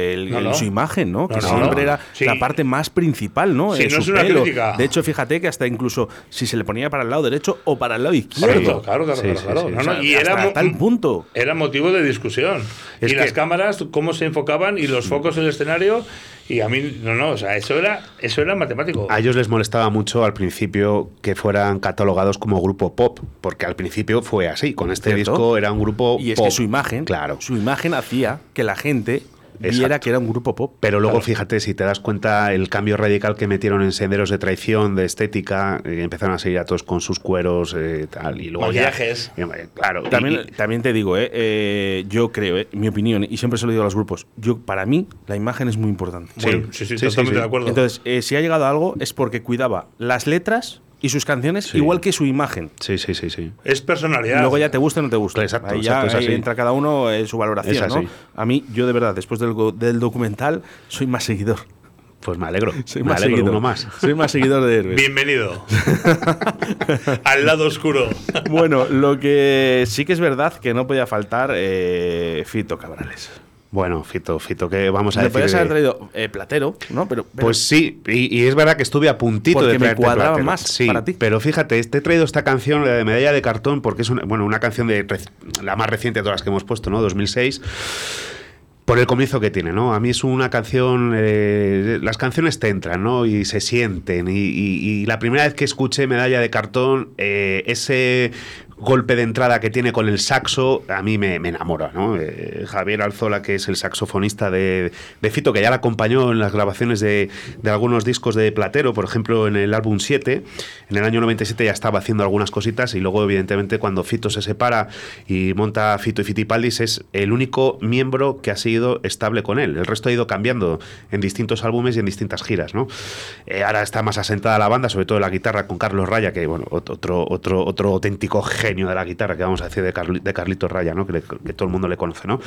su imagen, ¿no? que siempre era la parte más principal, ¿no? Sí, no es una crítica. De hecho, fíjate que hasta incluso si se le ponía para el lado derecho o para el lado izquierdo. Claro, claro, claro. claro. y era tal punto. Era motivo de discusión. y las cámaras, cómo se enfocaban y los focos en el escenario y a mí, no, no, o sea, eso era, eso era matemático. A ellos les molestaba mucho al principio que fueran catalogados como grupo pop, porque al principio fue así. Con este disco era un grupo y es que su imagen, claro. su imagen hacía que la gente viera que era un grupo pop. Pero luego, fíjate, si te das cuenta, el cambio radical que metieron en Senderos de Traición, de estética, eh, empezaron a seguir a todos con sus cueros, eh, tal, y luego viajes. claro. También, también te digo, eh, eh yo creo, mi opinión, y siempre se lo digo a los grupos, yo para mí la imagen es muy importante. Sí, sí, sí, totalmente de acuerdo. Entonces, si ha llegado a algo es porque cuidaba las letras y sus canciones igual que su imagen. Sí, sí, sí, sí. Es personalidad. luego ya te gusta o no te gusta. Exacto. Ahí ya entra cada uno en su valoración, ¿no? A mí, yo de verdad, después del, del documental, soy más seguidor. Pues me alegro. Soy me más alegro seguidor. uno más. Soy más seguidor de Héroes. Bienvenido. (laughs) Al lado oscuro. bueno, lo que sí que es verdad que no podía faltar eh, Fito Cabrales. Bueno, Fito, Fito, que vamos a Le decir. podías haber traído eh, Platero, ¿no? Pero, pero- Pues sí, y, y es verdad que estuve a puntito Porque de me traerte cuadraba Platero. más sí, para ti. Pero fíjate, te he traído esta canción, la de Medalla de Cartón, porque es una, bueno, una canción de la más reciente de todas las que hemos puesto, ¿no? 2006. Por el comienzo que tiene, ¿no? A mí es una canción. eh, las canciones te entran, ¿no? Y se sienten. Y, y- y la primera vez que escuché Medalla de Cartón, eh, ese golpe de entrada que tiene con el saxo, a mí me, enamora, ¿no? Eh, Javier Alzola, que es el saxofonista de, de Fito, que ya la acompañó en las grabaciones de, de algunos discos de Platero, por ejemplo, en el álbum 7, en el año 97 ya estaba haciendo algunas cositas y luego, evidentemente, cuando Fito se separa y monta Fito y Fitipaldis, es el único miembro que ha sido estable con él. El resto ha ido cambiando en distintos álbumes y en distintas giras, ¿no? Eh, ahora está más asentada la banda, sobre todo la guitarra con Carlos Raya, que, bueno, ot- otro, otro, otro auténtico genio de la guitarra, que vamos a decir de, Carli- de Carlitos Raya, ¿no? Que, le- que todo el mundo le conoce, ¿no?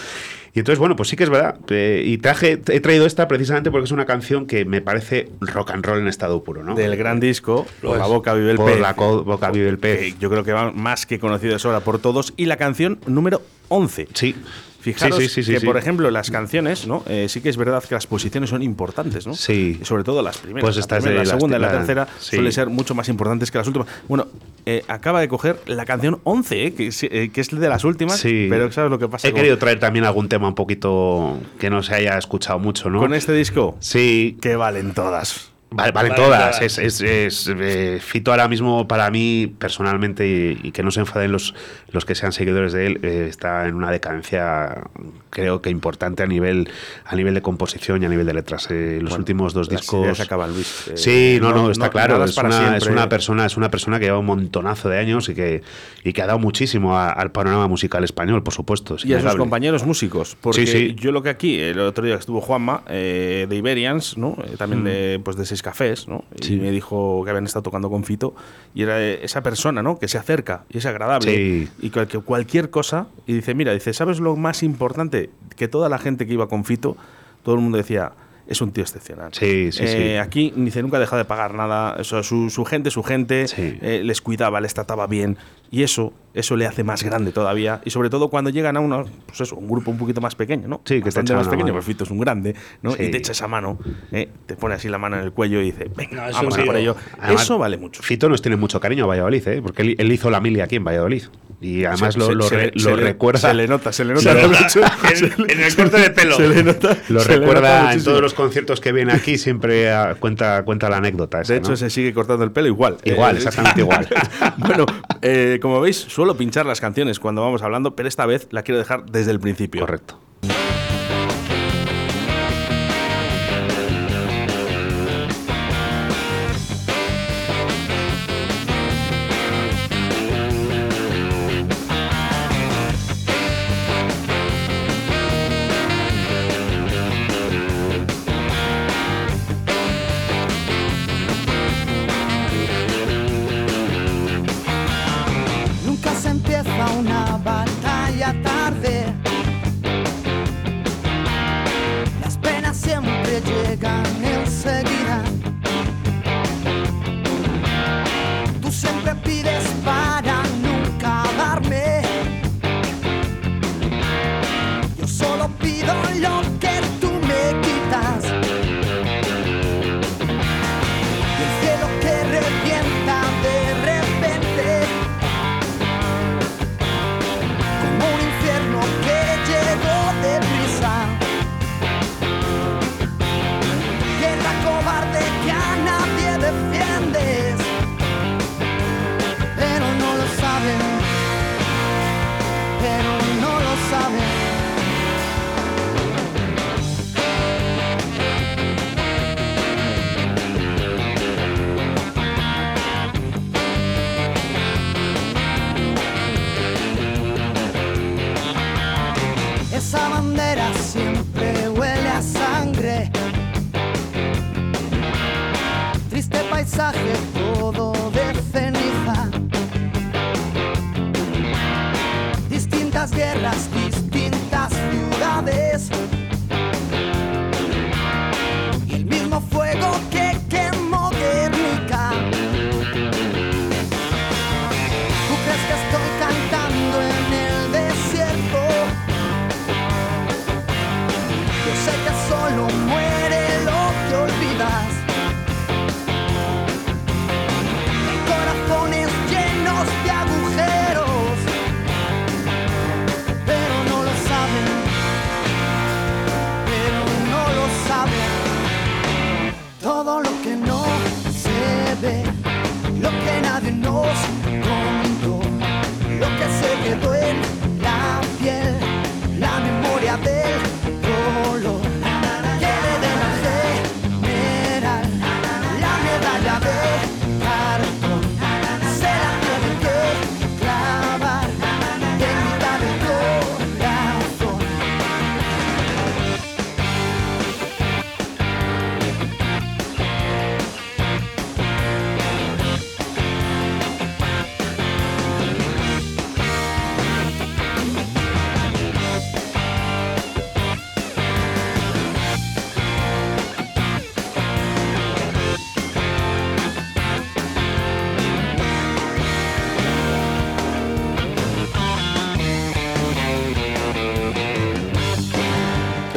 Y entonces, bueno, pues sí que es verdad. eh, y traje, he traído esta precisamente porque es una canción que me parece rock and roll en estado puro, ¿no? del gran disco, Por la boca vive el Por pez. la boca vive el pez. yo creo que va más que conocido de sobra por todos. Y la canción número 11. Sí. Fijaros Sí, sí, sí, sí, que, por ejemplo, las canciones, ¿no? Eh, sí que es verdad que las posiciones son importantes, ¿no? Sí. Y sobre todo las primeras. Pues la, esta es primera, de la segunda y la la- tercera suelen ser mucho más importantes que las últimas. Bueno, eh, acaba de coger la canción 11, eh, que, es- que es de las últimas, Sí. pero ¿sabes lo que pasa? He con, querido traer también algún tema un poquito que no se haya escuchado mucho, ¿no? con este disco? Sí, Que valen todas. Vale, valen todas. Es, es- es, eh, Fito ahora mismo, para mí, personalmente, y, y que no se enfaden los, los que sean seguidores de él, eh, está en una decadencia, creo que importante a nivel, a nivel de composición y a nivel de letras. Eh, los Bueno, últimos dos las discos. acaban, Luis. Eh, Sí, no, no, está claro. Es una, es siempre. una persona, es una persona que lleva un montonazo de años y que, y que ha dado muchísimo a- al panorama musical español, por supuesto. es Y a sus innegable. compañeros músicos. Porque Sí, sí. yo lo que aquí, el otro día que estuvo Juanma, eh, de Iberians, ¿no? Eh, también de, pues de Cafés, ¿no? Sí. Y me dijo que habían estado tocando con Fito. Y era esa persona, ¿no? Que se acerca y es agradable. Sí. Y cual- que cualquier cosa. Y dice, mira, dice, ¿sabes lo más importante? Que toda la gente que iba con Fito, todo el mundo decía. Es un tío excepcional. Sí, sí, Eh, sí. Aquí dice nunca deja de pagar nada. Eso, su, su gente, su gente, Sí. eh, les cuidaba, les trataba bien. Y eso, eso le hace más grande todavía. Y sobre todo cuando llegan a uno, pues eso, un grupo un poquito más pequeño, ¿no? Sí, que echan más pequeño, mano. Fito es un grande, ¿no? Sí. Y te echa esa mano, ¿eh? te pone así la mano en el cuello y dice, venga, No, vamos a por ello. Además, eso vale mucho. Fito nos tiene mucho cariño a Valladolid, ¿eh? porque él, él hizo la mili aquí en Valladolid. Y además Se- lo, se- re- recuerda. Se le nota, se le nota. Mucho. (laughs) En- el corte de pelo. Se le nota. Lo nota recuerda en todos los conciertos que viene aquí, siempre ah, cuenta, cuenta la anécdota. esa, De hecho, ¿no? se sigue cortando el pelo igual. Igual, Eh, exactamente igual. (laughs) bueno, eh, como veis, suelo pinchar las canciones cuando vamos hablando, pero esta vez la quiero dejar desde el principio. Correcto.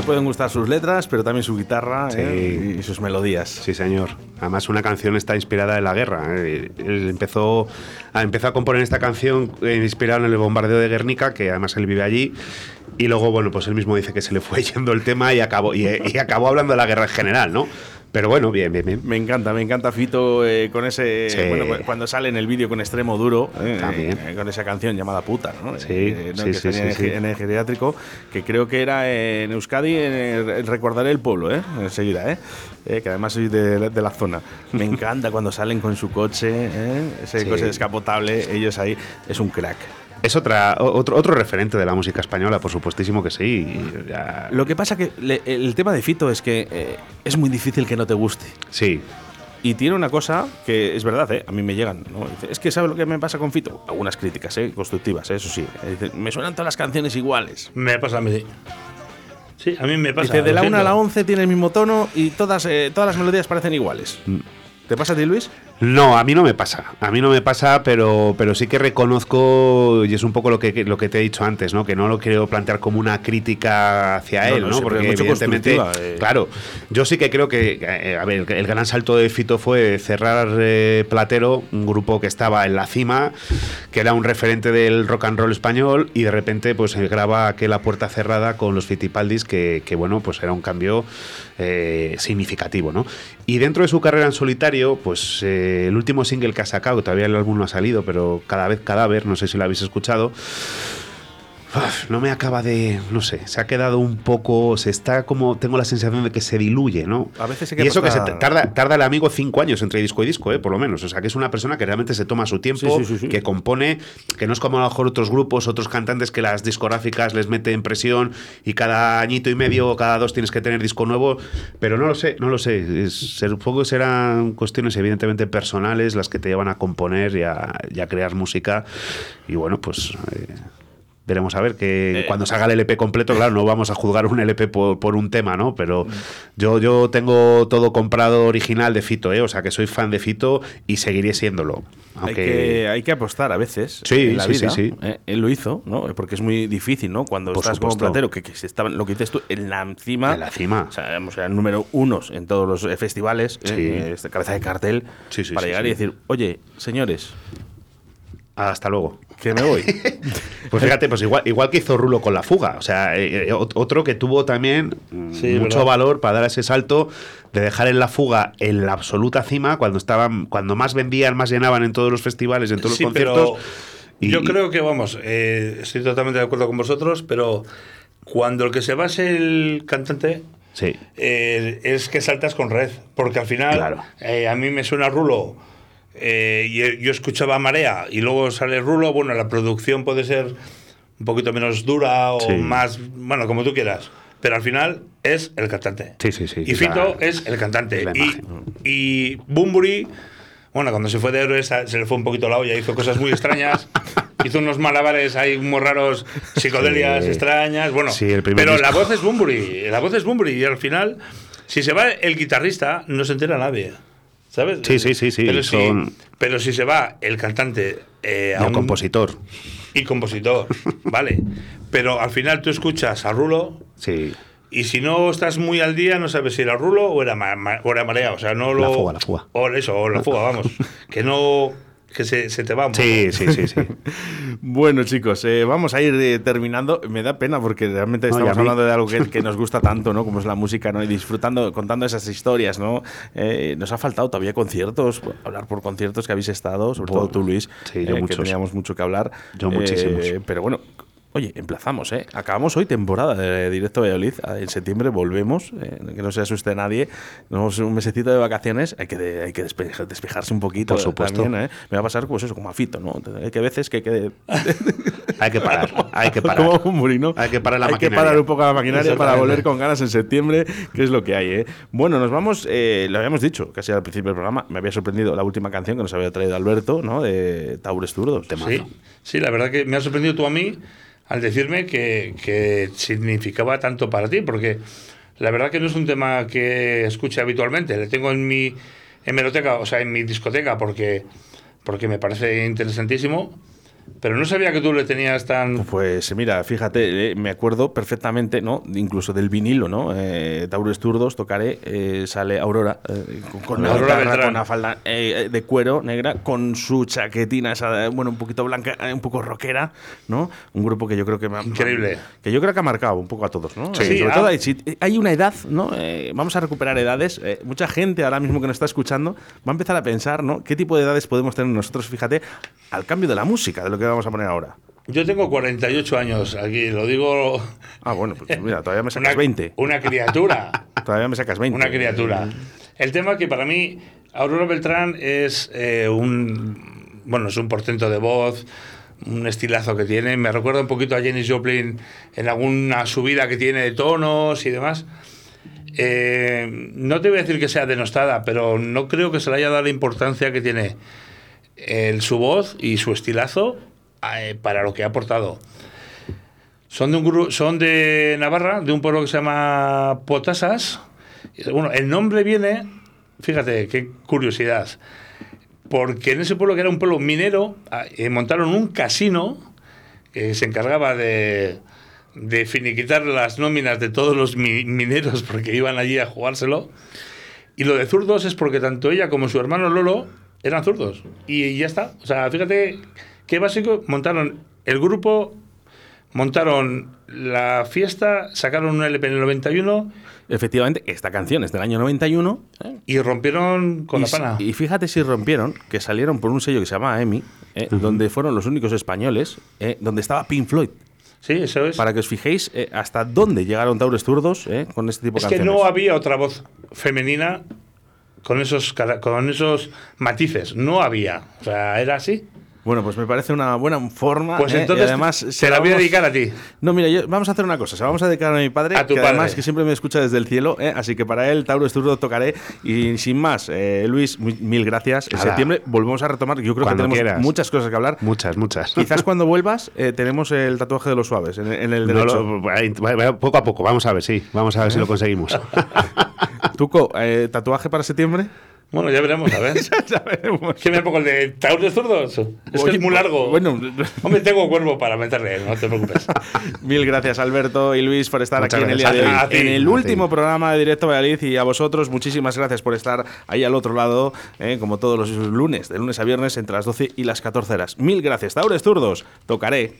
Te pueden gustar sus letras, pero también su guitarra Sí. ¿eh? y sus melodías. Sí, señor. Además, una canción está inspirada en la guerra. ¿eh? Él empezó a, empezó a componer esta canción eh, inspirada en el bombardeo de Guernica, que además él vive allí. Y luego, bueno, pues él mismo dice que se le fue (laughs) yendo el tema y acabó, y, y acabó hablando de la guerra en general, ¿no? Pero bueno, bien, bien, bien. Me encanta, me encanta Fito eh, con ese. Sí. Bueno, cu- cuando sale en el vídeo con extremo duro, eh, También. eh, con esa canción llamada Puta, ¿no? Sí, Eh, ¿no? sí, que sí, en, el- en el geriátrico, que creo que era en Euskadi, en el- recordaré el pueblo, ¿eh? Enseguida, ¿eh? Eh, que además soy de, de la zona. Me encanta cuando salen con su coche, ¿eh? ese coche descapotable, ellos ahí, es un crack. Es otra, otro, otro referente de la música española, por supuestísimo que sí. ya- Lo que pasa que le- el tema de Fito es que eh, es muy difícil que no te guste. Sí, Y tiene una cosa que es verdad, ¿eh? a mí me llegan. ¿no? Dice, es que ¿sabes lo que me pasa con Fito? Algunas críticas, ¿eh? constructivas, ¿eh? eso sí. Dice, me suenan todas las canciones iguales. Me pasa a mí. Sí, a mí me pasa. Dice, de la 1 a la siento. 11 tiene el mismo tono y todas, eh, todas las melodías parecen iguales. ¿Te pasa a ti, Luis? No, a mí no me pasa. A mí no me pasa, pero, pero sí que reconozco, y es un poco lo que, lo que te he dicho antes, ¿no? Que no lo quiero plantear como una crítica hacia No, él, no, Porque evidentemente, eh. claro, yo sí que creo que, eh, a ver, el gran salto de Fito fue cerrar eh, Platero, un grupo que estaba en la cima, que era un referente del rock and roll español, y de repente, pues graba aquella puerta cerrada con los Fitipaldis, que, que bueno, pues era un cambio eh, significativo, ¿no? Y dentro de su carrera en solitario, pues eh, el último single que ha sacado, todavía el álbum no ha salido, pero cada vez cadáver, no sé si lo habéis escuchado. Uf, No me acaba de, no sé, se ha quedado un poco, se está como, tengo la sensación de que se diluye, ¿no? A veces que y eso que se tarda, tarda el amigo cinco años entre disco y disco, ¿eh? por lo menos. O sea, que es una persona que realmente se toma su tiempo, Sí, sí, sí, sí. que compone, que no es como a lo mejor otros grupos, otros cantantes que las discográficas les meten presión y cada añito y medio o cada dos tienes que tener disco nuevo, pero no lo sé, no lo sé. Supongo serán cuestiones evidentemente personales las que te llevan a componer y a, y a crear música. Y bueno, pues... eh, Veremos a ver que Eh, cuando salga el LP completo, claro, no vamos a juzgar un LP por, por un tema, ¿no? Pero yo, yo tengo todo comprado original de Fito, ¿eh? O sea que soy fan de Fito y seguiré siéndolo. Hay, Aunque que, hay que apostar a veces Sí, en la sí, vida. sí, sí. ¿eh? Él lo hizo, ¿no? Porque es muy difícil, ¿no? Cuando Por estás como supuesto. platero, que, que estaban, lo que dices tú, en la cima. En la cima. O sea, sea, número unos en todos los eh, festivales, Sí. eh, este, cabeza de cartel, Sí, sí, para sí, llegar sí. y decir, oye, señores, hasta luego. Que me voy. (laughs) Pues fíjate, pues igual, igual que hizo Rulo con la fuga. O sea, eh, eh, ot- otro que tuvo también mm, Sí, mucho verdad. valor para dar ese salto de dejar en la fuga en la absoluta cima cuando estaban, cuando más vendían, más llenaban en todos los festivales, en todos Sí, los conciertos. y- yo creo que, vamos, eh, estoy totalmente de acuerdo con vosotros, pero cuando el que se base el cantante Sí. eh, es que saltas con red, porque al final Claro. a mí me suena Rulo eh, yo escuchaba Marea y luego sale Rulo, bueno, la producción puede ser un poquito menos dura o Sí. más, bueno, como tú quieras. Pero al final es el cantante. Sí, sí, sí. Y Fito La- es el cantante. Y, y Bumburi, bueno, cuando se fue de héroes se le fue un poquito la olla, hizo cosas muy extrañas. (laughs) hizo unos malabares ahí muy raros, psicodelias Sí. extrañas. Bueno, Sí, el pero la voz es Bumburi. La voz es Bumburi. Y al final, si se va el guitarrista, no se entera nadie. ¿Sabes? Sí, sí, sí, sí, Pero, son- si, pero si se va el cantante eh, a un- compositor. y compositor, (laughs) vale. Pero al final tú escuchas a Rulo Sí. y si no estás muy al día, no sabes si era Rulo o era, ma- ma- o era Marea. O sea, no lo. La fuga, la fuga. O eso, o la fuga, vamos. (laughs) que no. Que se, se te va un poco. Sí, sí, sí, sí. (laughs) Bueno, chicos, eh, vamos a ir eh, terminando. Me da pena porque realmente No, estamos hablando de algo que, (laughs) que nos gusta tanto, ¿no? Como es la música, ¿no? Y disfrutando, contando esas historias, ¿no? Eh, nos ha faltado todavía conciertos, hablar por conciertos que habéis estado, sobre todo tú, Luis, sí, yo que teníamos mucho que hablar. Yo muchísimos. Pero bueno. Oye, emplazamos, ¿eh? Acabamos hoy temporada de Directo Valladolid. En septiembre volvemos, eh, que no se asuste nadie. Tenemos un mesecito de vacaciones. Hay que, de- hay que despe- despejarse un poquito. Por supuesto. también, ¿eh? Me va a pasar pues eso, como a Fito, ¿no? Hay que veces que hay que (laughs) Hay que parar, (laughs) hay que parar. como un burino. Hay que parar la Hay que maquinaria. parar un poco la maquinaria para volver con ganas en septiembre, que es lo que hay, ¿eh? Bueno, nos vamos, eh, lo habíamos dicho casi al principio del programa, me había sorprendido la última canción que nos había traído Alberto, ¿no? De Taures Turdos. Sí, sí, la verdad que me has sorprendido tú a mí al decirme que, que significaba tanto para ti, porque la verdad que no es un tema que escuche habitualmente. Le tengo en mi hemeroteca, o sea, en mi discoteca, porque, porque me parece interesantísimo. Pero no sabía que tú le tenías tan. Pues mira, fíjate, eh, me acuerdo perfectamente, ¿no? Incluso del vinilo, ¿no? Eh, Taures Turdos, tocaré, eh, sale Aurora, eh, con, con una Aurora guitarra, Beltrán. con una falda eh, de cuero negra, con su chaquetina, esa, bueno, un poquito blanca, un poco rockera, ¿no? Un grupo que yo creo que me ha- Increíble. Que yo creo que ha marcado un poco a todos, ¿no? Sí. Sobre Ah. todo hay, hay una edad, ¿no? Vamos a recuperar edades. Mucha gente ahora mismo que nos está escuchando va a empezar a pensar, ¿no? ¿Qué tipo de edades podemos tener nosotros, fíjate, al cambio de la música, de lo que vamos a poner ahora? Yo tengo 48 años aquí, lo digo. Ah, bueno, pues mira, todavía me (laughs) sacas Una, 20. una criatura. (laughs) Todavía me sacas 20. Una criatura. El tema que para mí, Aurora Beltrán es eh, un. Bueno, es un portento de voz, un estilazo que tiene. Me recuerda un poquito a Jenny Joplin en alguna subida que tiene de tonos y demás. Eh, no te voy a decir que sea denostada, pero no creo que se le haya dado la importancia que tiene el, su voz y su estilazo eh, para lo que ha aportado. Son de, un son de Navarra, de un pueblo que se llama Potasas. Bueno, el nombre viene, fíjate, qué curiosidad, porque en ese pueblo que era un pueblo minero, eh, montaron un casino que se encargaba de, finiquitar las nóminas de todos los mi- mineros (laughs) porque iban allí a jugárselo. Y lo de zurdos es porque tanto ella como su hermano Lolo eran zurdos. Y ya está. O sea, fíjate qué básico. Montaron el grupo, montaron la fiesta, sacaron un LP en el 91 Efectivamente, esta canción es del año 91. ¿eh? y rompieron con y, la pana. y fíjate si rompieron, que salieron por un sello que se llama EMI, ¿eh? donde fueron los únicos españoles, ¿eh? donde estaba Pink Floyd. sí, eso es. Para que os fijéis hasta dónde llegaron Taures Zurdos con este tipo es de que canciones. no había otra voz femenina con esos, con esos matices. No había. O sea, era así. Bueno, pues me parece una buena forma. Pues ¿eh? entonces y además se se la voy a dedicar a ti. No, mira, yo- vamos a hacer una cosa. Se la vamos a dedicar a mi padre, A tu que además padre. que siempre me escucha desde el cielo. ¿eh? Así que para él, Tauro Esturdo tocaré. Y sin más, eh, Luis, mil gracias. En septiembre volvemos a retomar. Yo creo Cuando que tenemos quieras. muchas cosas que hablar. Muchas, muchas. Quizás cuando vuelvas eh, tenemos el tatuaje de los suaves en, en el No derecho. lo- va- poco a poco, vamos a ver, sí. Vamos a ver si lo conseguimos. (laughs) Tuco, ¿tatuaje para septiembre? Bueno, ya veremos, a ver. (laughs) ya veremos. ¿Qué me pongo el de Taur de zurdos? Es que es muy largo. Bueno, (laughs) Hombre, tengo cuervo para meterle, no te preocupes. (laughs) Mil gracias, Alberto y Luis, por estar Muchas aquí en el día de hoy. gracias. En el último ti. programa de Directo Valladolid y a vosotros, muchísimas gracias por estar ahí al otro lado, eh, como todos los lunes, de lunes a viernes, entre las 12 y las 14 horas. Mil gracias, Taures Zurdos. Tocaré.